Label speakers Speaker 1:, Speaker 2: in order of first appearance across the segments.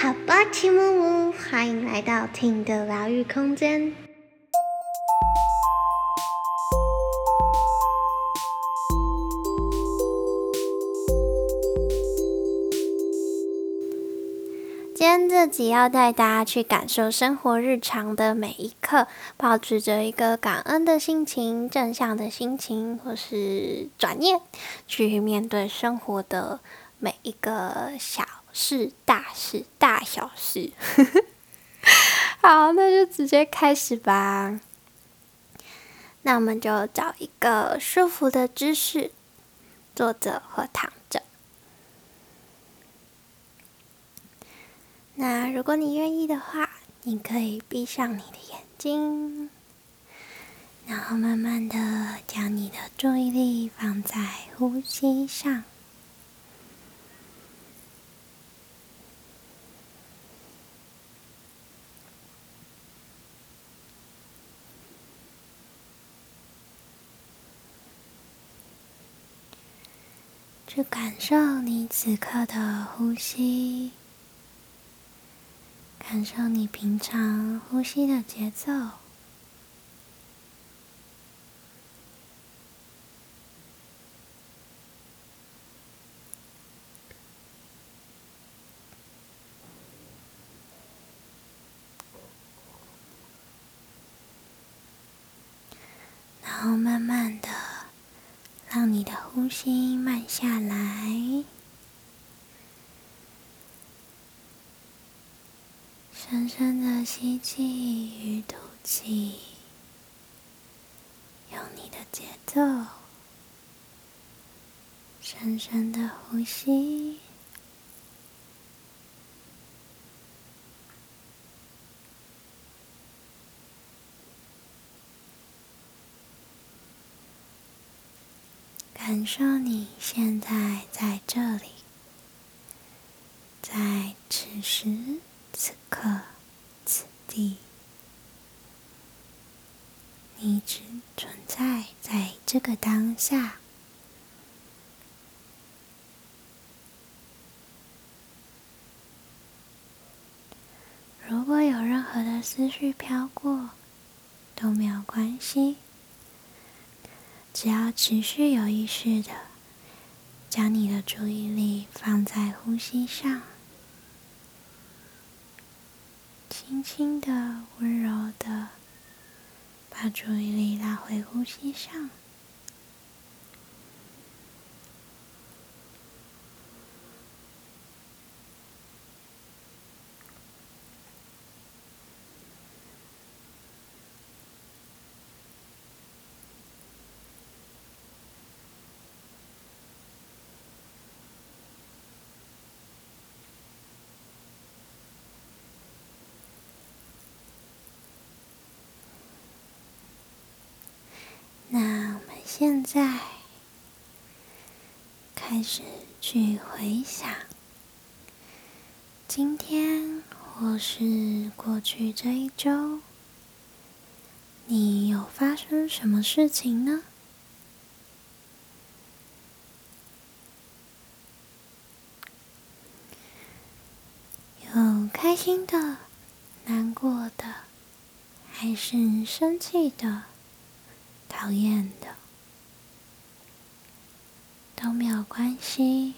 Speaker 1: 好吧，齐木木，欢迎来到听的疗愈空间。今天这集要带大家去感受生活日常的每一刻，保持着一个感恩的心情、正向的心情，或是转念去面对生活的每一个小事、大事、大小事。好，那就直接开始吧。那我们就找一个舒服的姿势，坐着或躺着。那如果你愿意的话，你可以闭上你的眼睛，然后慢慢的将你的注意力放在呼吸上。去感受你此刻的呼吸。感受你平常呼吸的节奏，然后慢慢的让呼吸慢下来。深深的吸气与吐气，用你的节奏，深深的呼吸，感受你现在在这里，在此时。此刻，此地，你只存在在这个当下。如果有任何的思绪飘过，都没有关系，只要持续有意识的将你的注意力放在呼吸上。轻轻的、温柔的，把注意力拉回呼吸上。那我们现在开始去回想今天或是过去这一周，你有发生什么事情呢？有开心的、难过的，还是生气的？讨厌的都没有关系。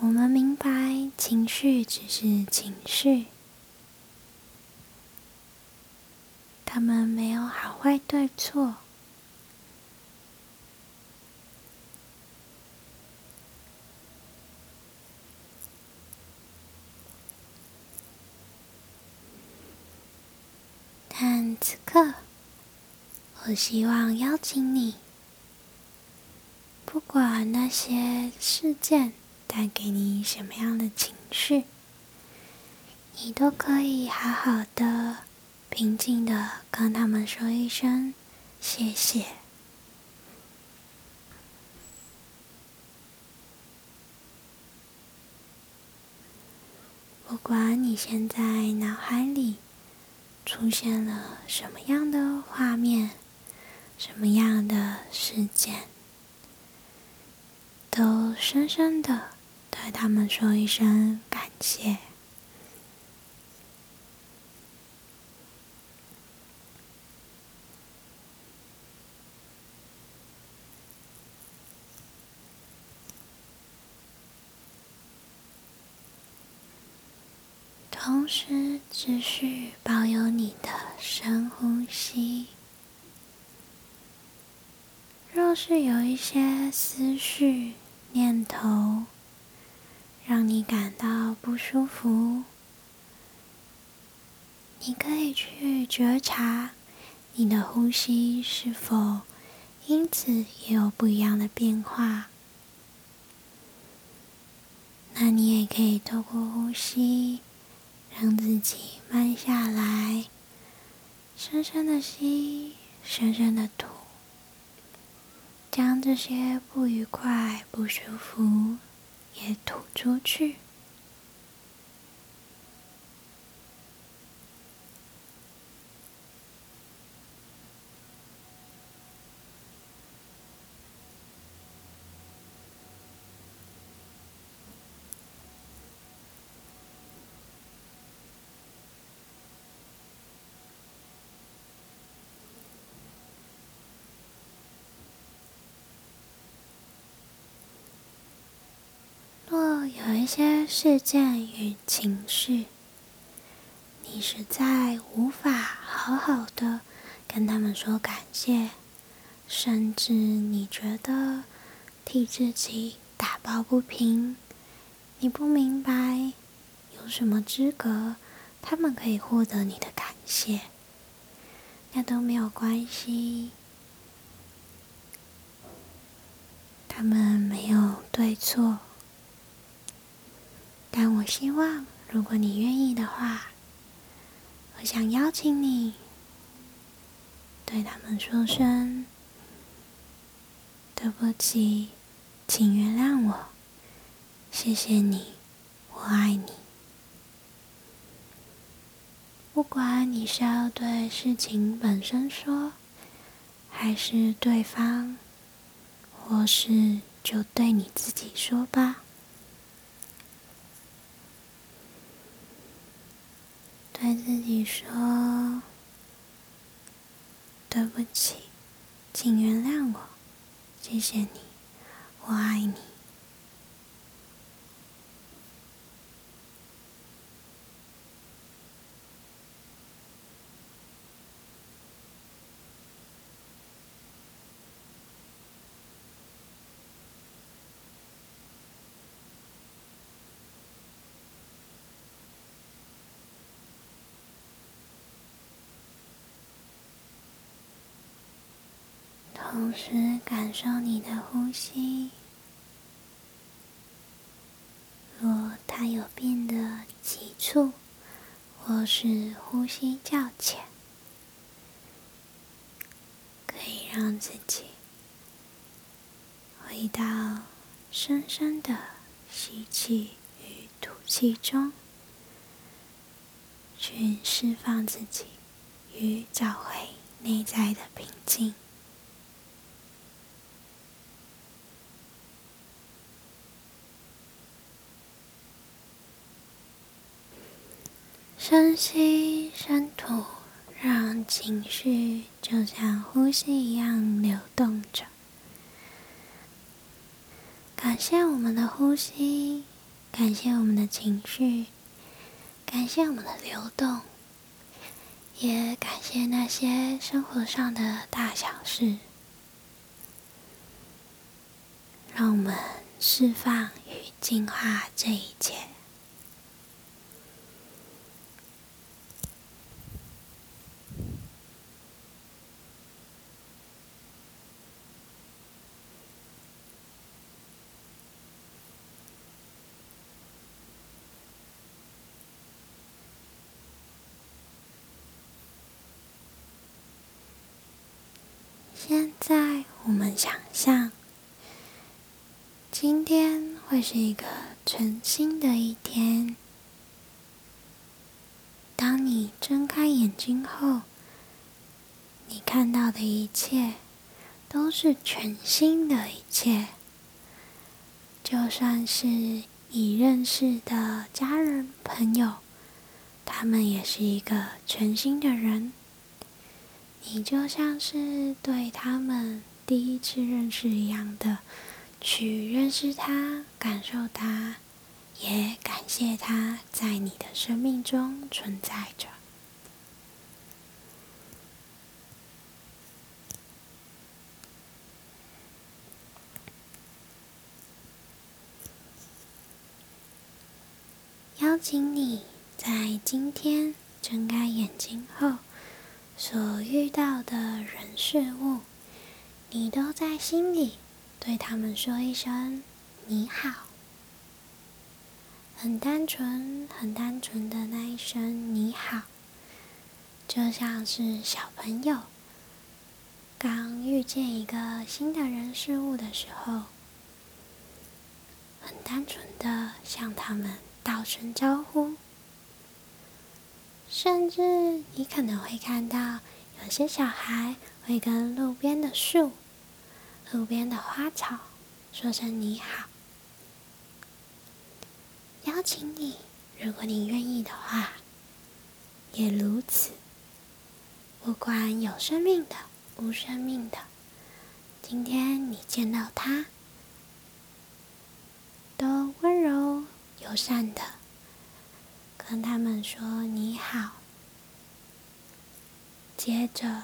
Speaker 1: 我们明白，情绪只是情绪，他们没有好坏对错。但此刻。我希望邀请你，不管那些事件带给你什么样的情绪，你都可以好好的、平静的跟他们说一声谢谢。不管你现在脑海里出现了什么样的画面。什么样的事件，深深的对他们说一声感谢。同时持续保有你的深呼吸。若是有一些思绪念头让你感到不舒服，你可以去觉察你的呼吸是否因此也有不一样的变化。那你也可以透过呼吸。让自己慢下来，深深的吸，深深的吐，将这些不愉快、不舒服也吐出去。有一些事件与情绪，你实在无法好好的跟他们说感谢，甚至你觉得替自己打抱不平。你不明白有什么资格他们可以获得你的感谢，那都没有关系，他们没有对错。但我希望，如果你愿意的话，我想邀请你对他们说声对不起，请原谅我，谢谢你，我爱你。不管你是要对事情本身说，还是对方，或是就对你自己说吧。对自己说：“对不起，请原谅我，谢谢你，我爱你。”同时感受你的呼吸，若它有变得急促，或是呼吸较浅，可以让自己回到深深的吸气与吐气中，去释放自己与找回内在的平静。深吸深吐，让情绪就像呼吸一样流动着。感谢我们的呼吸，感谢我们的情绪，感谢我们的流动，也感谢那些生活上的大小事，让我们释放与净化这一切。现在我们想象，今天会是一个全新的一天。当你睁开眼睛后，你看到的一切都是全新的一切。就算是已认识的家人朋友，他们也是一个全新的人。你就像是对他们第一次认识一样的，去认识他，感受他，也感谢他在你的生命中存在着。邀请你在今天睁开眼睛后所遇到的人事物，你都在心里对他们说一声“你好”，很单纯、很单纯的那一声“你好”，就像是小朋友刚遇见一个新的人事物的时候，很单纯的向他们。道声招呼，甚至你可能会看到有些小孩会跟路边的树、路边的花草说声你好。邀请你，如果你愿意的话，也如此。不管有生命的、无生命的，今天你见到他，都温柔。友善的跟他们说你好，接着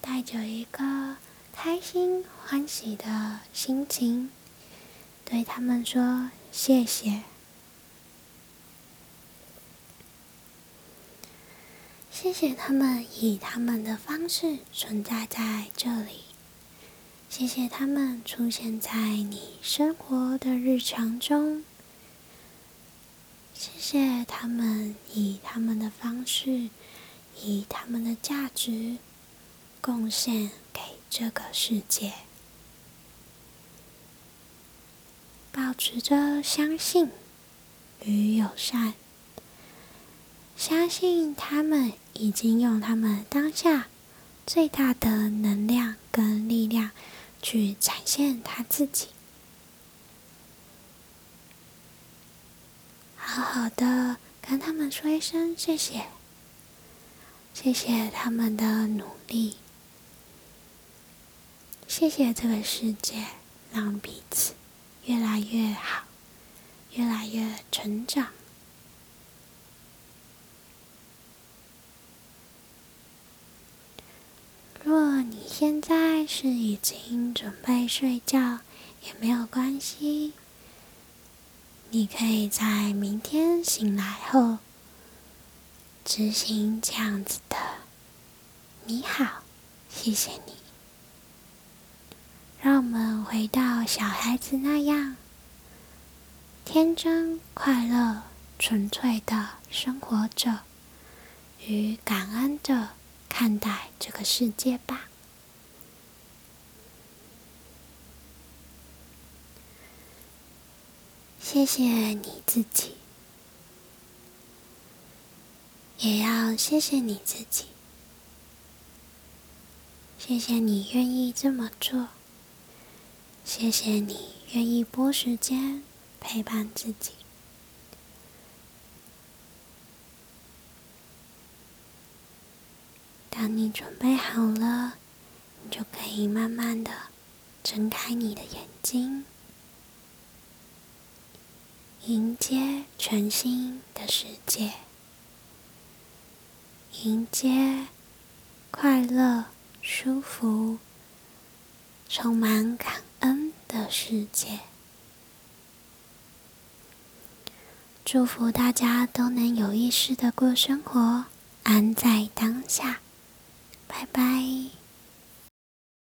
Speaker 1: 带着一个开心欢喜的心情，对他们说谢谢，谢谢他们以他们的方式存在在这里。谢谢他们出现在你生活的日常中。谢谢他们以他们的方式，以他们的价值贡献给这个世界。保持着相信与友善，相信他们已经用他们当下最大的能量跟力量。去展现他自己，好好的跟他们说一声谢谢，谢谢他们的努力，谢谢这个世界让彼此越来越好，越来越成长。若你现在是已经准备睡觉，也没有关系。你可以在明天醒来后执行这样子的“你好，谢谢你”。让我们回到小孩子那样天真、快乐、纯粹的生活着，与感恩着。看待这个世界吧。谢谢你自己，也要谢谢你自己。谢谢你愿意这么做，谢谢你愿意拨时间陪伴自己。当你准备好了，你就可以慢慢的睁开你的眼睛，迎接全新的世界，迎接快乐、舒服、充满感恩的世界。祝福大家都能有意识的过生活，安在当下。拜拜。